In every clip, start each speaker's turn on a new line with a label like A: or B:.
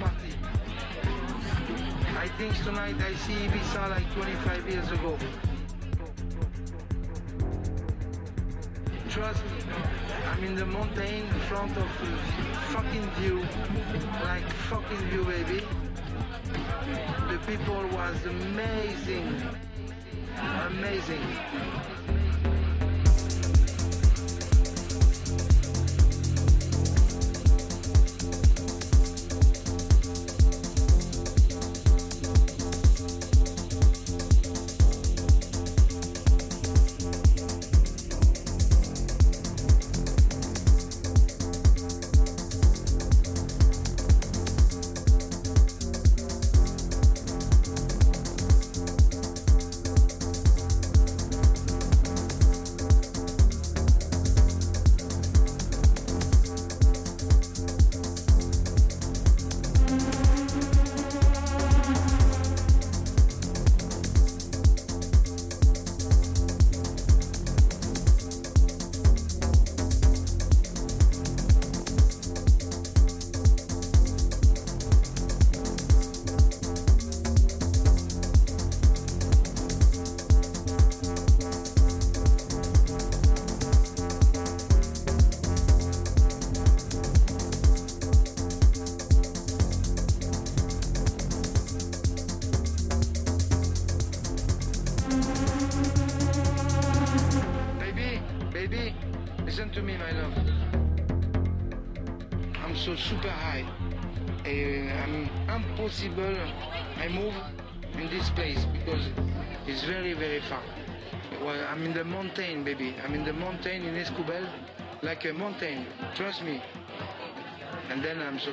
A: party. I think tonight I see Ibiza like 25 years ago. Trust me, I'm in the mountain in front of fucking view, like fucking view, baby. The people was amazing, amazing. Mountain in Escobel, like a mountain. Trust me. And then I'm so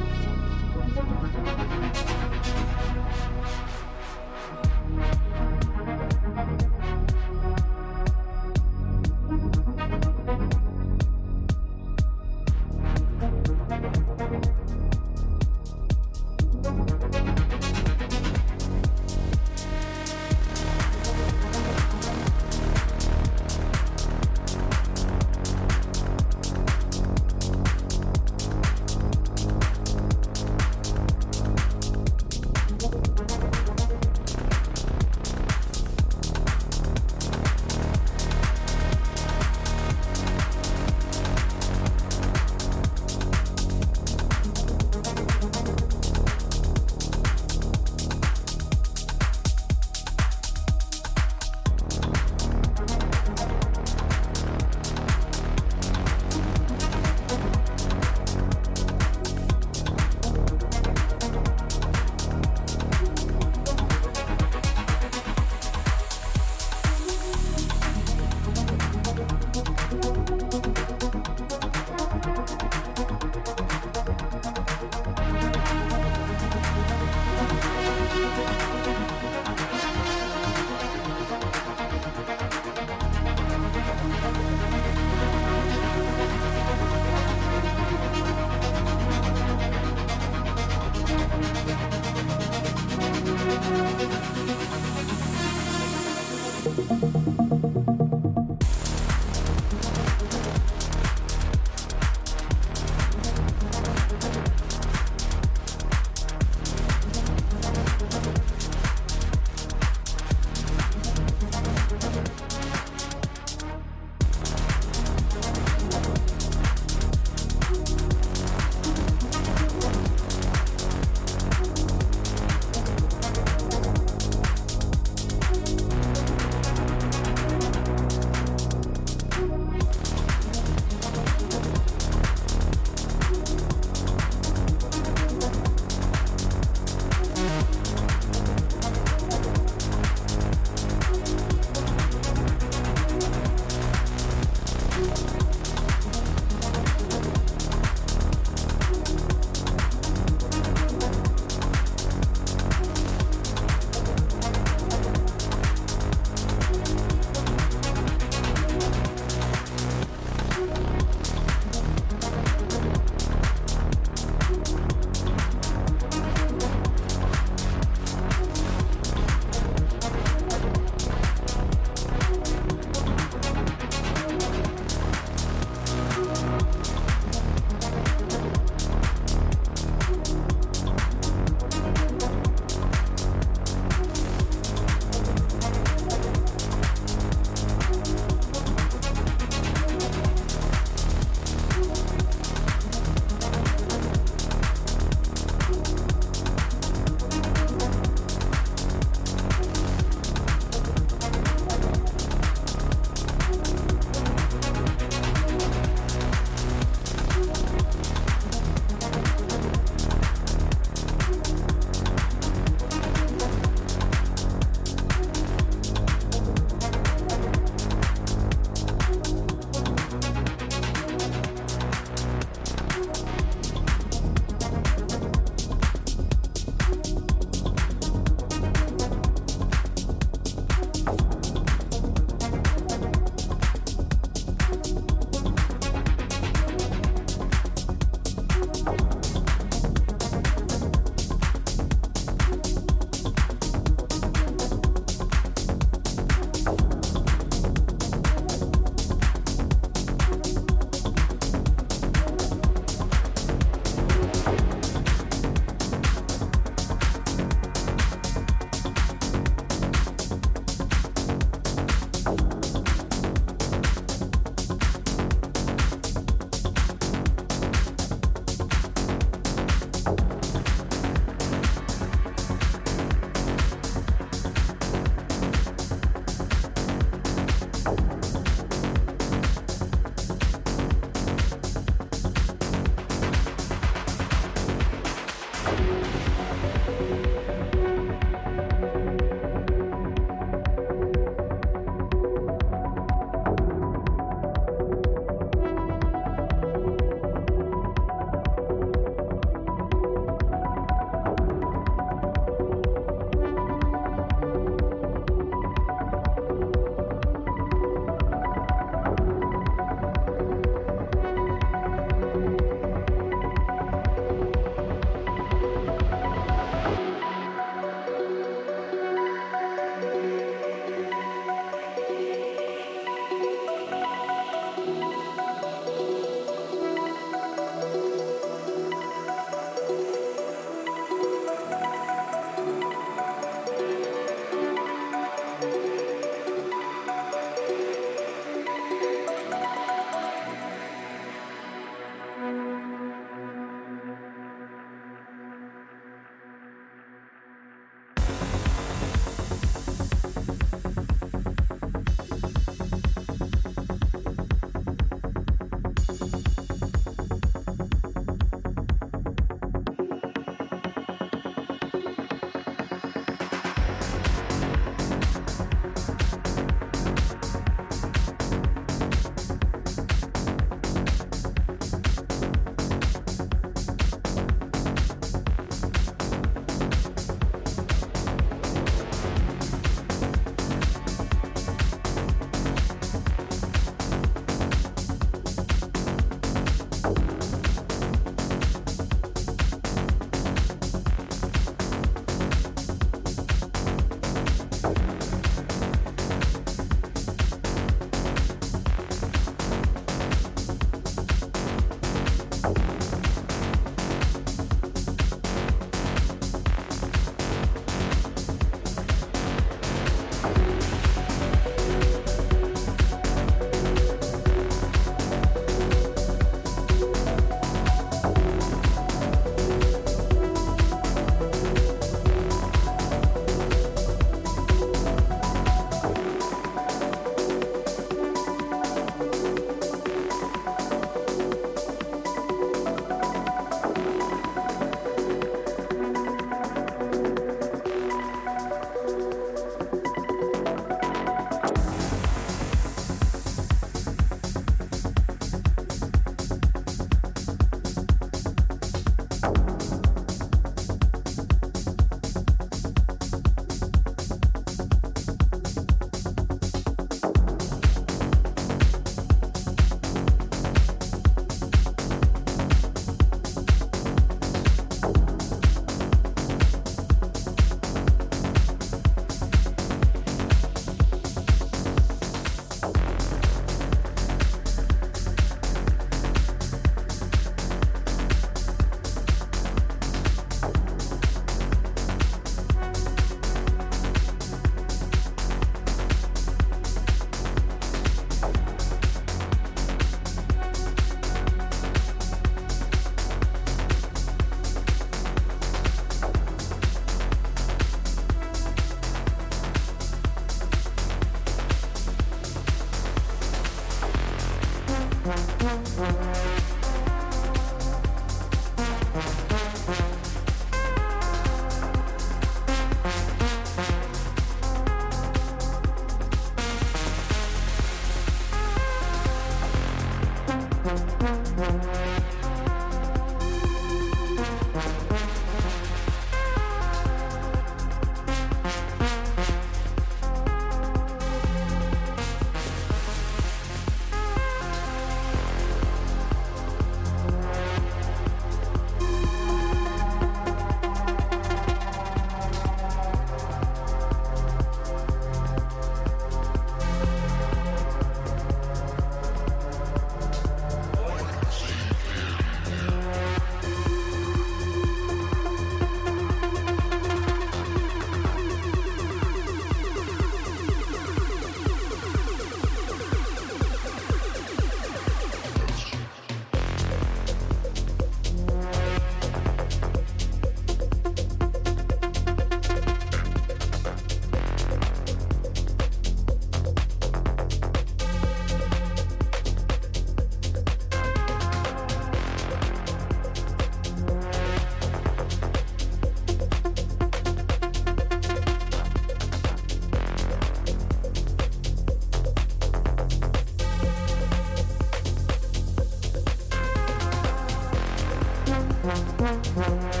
A: Música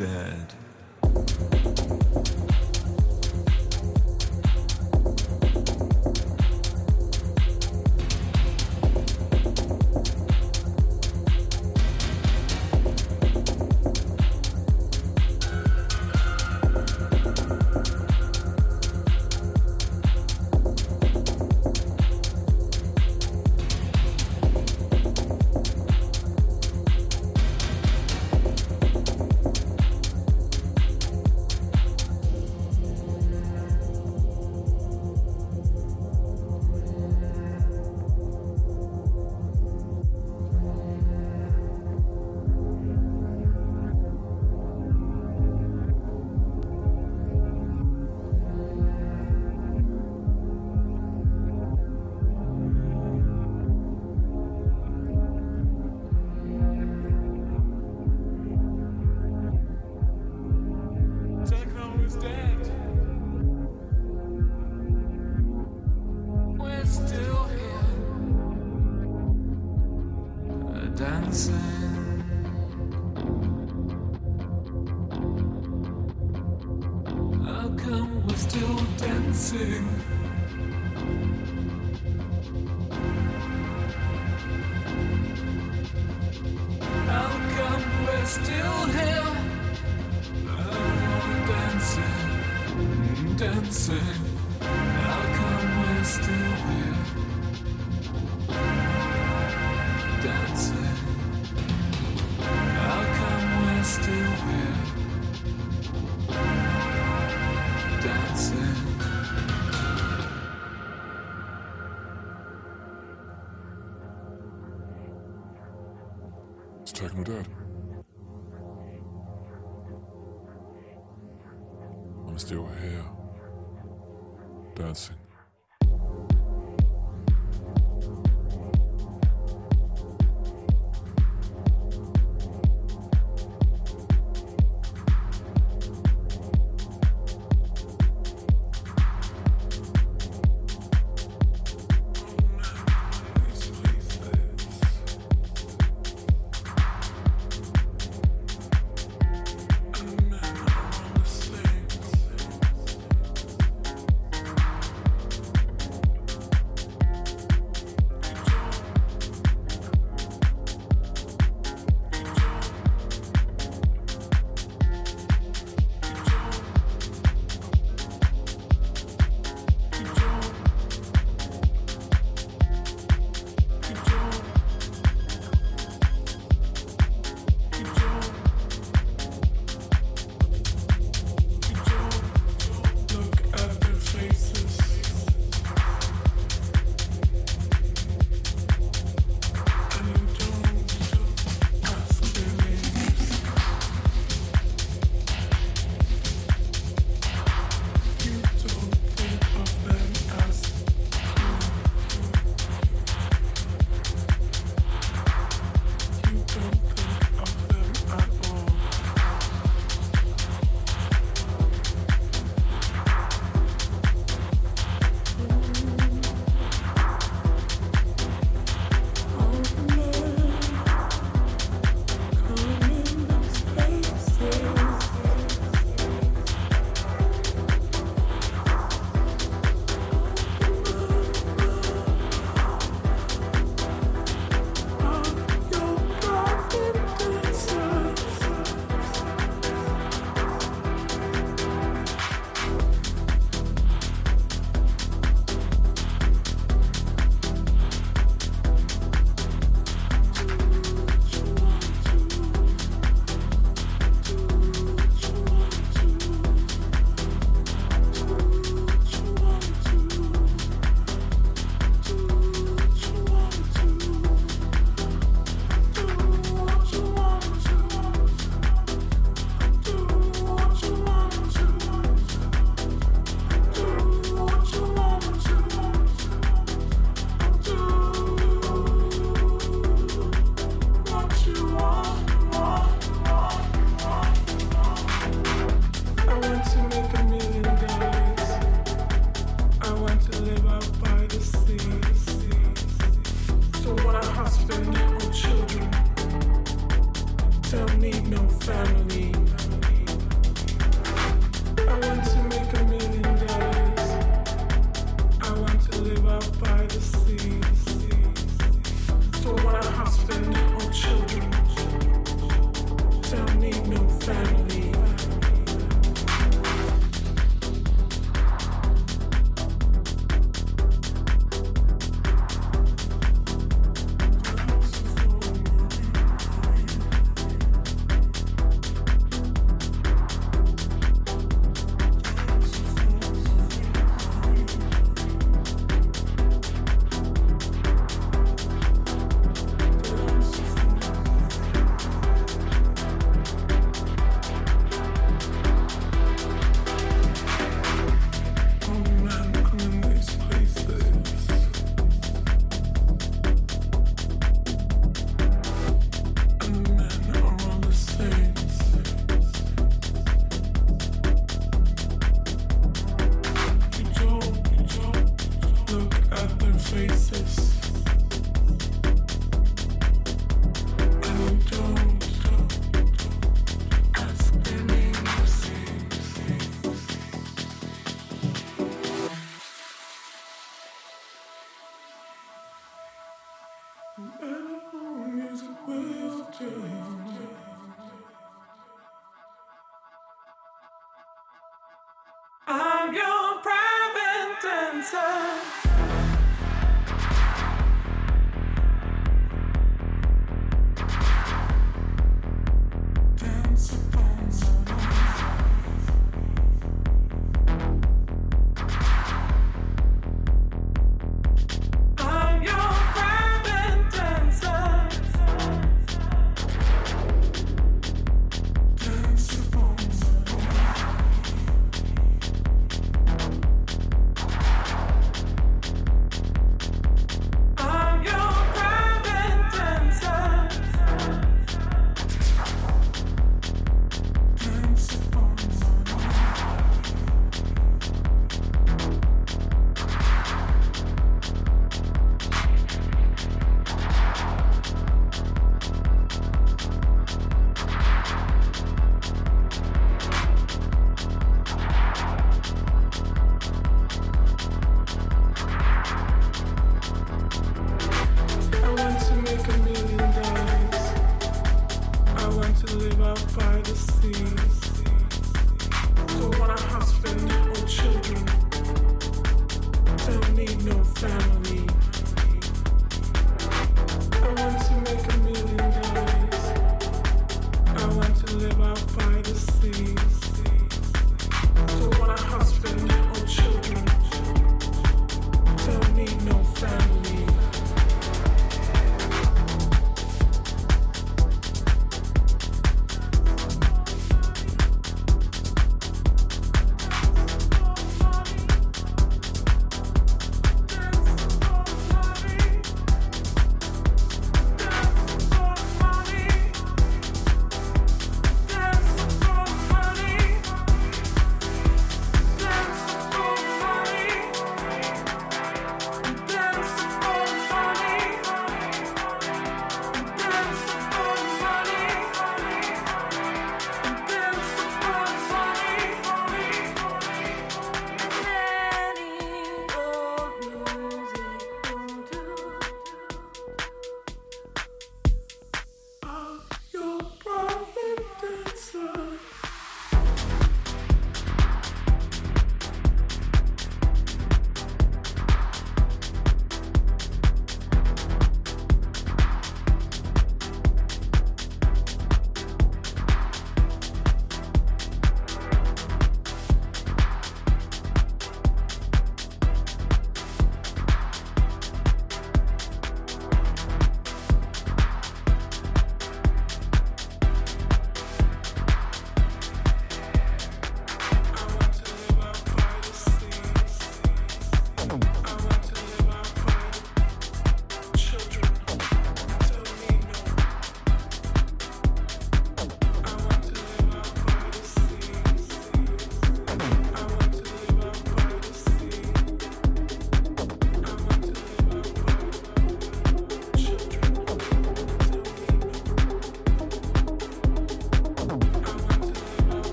B: like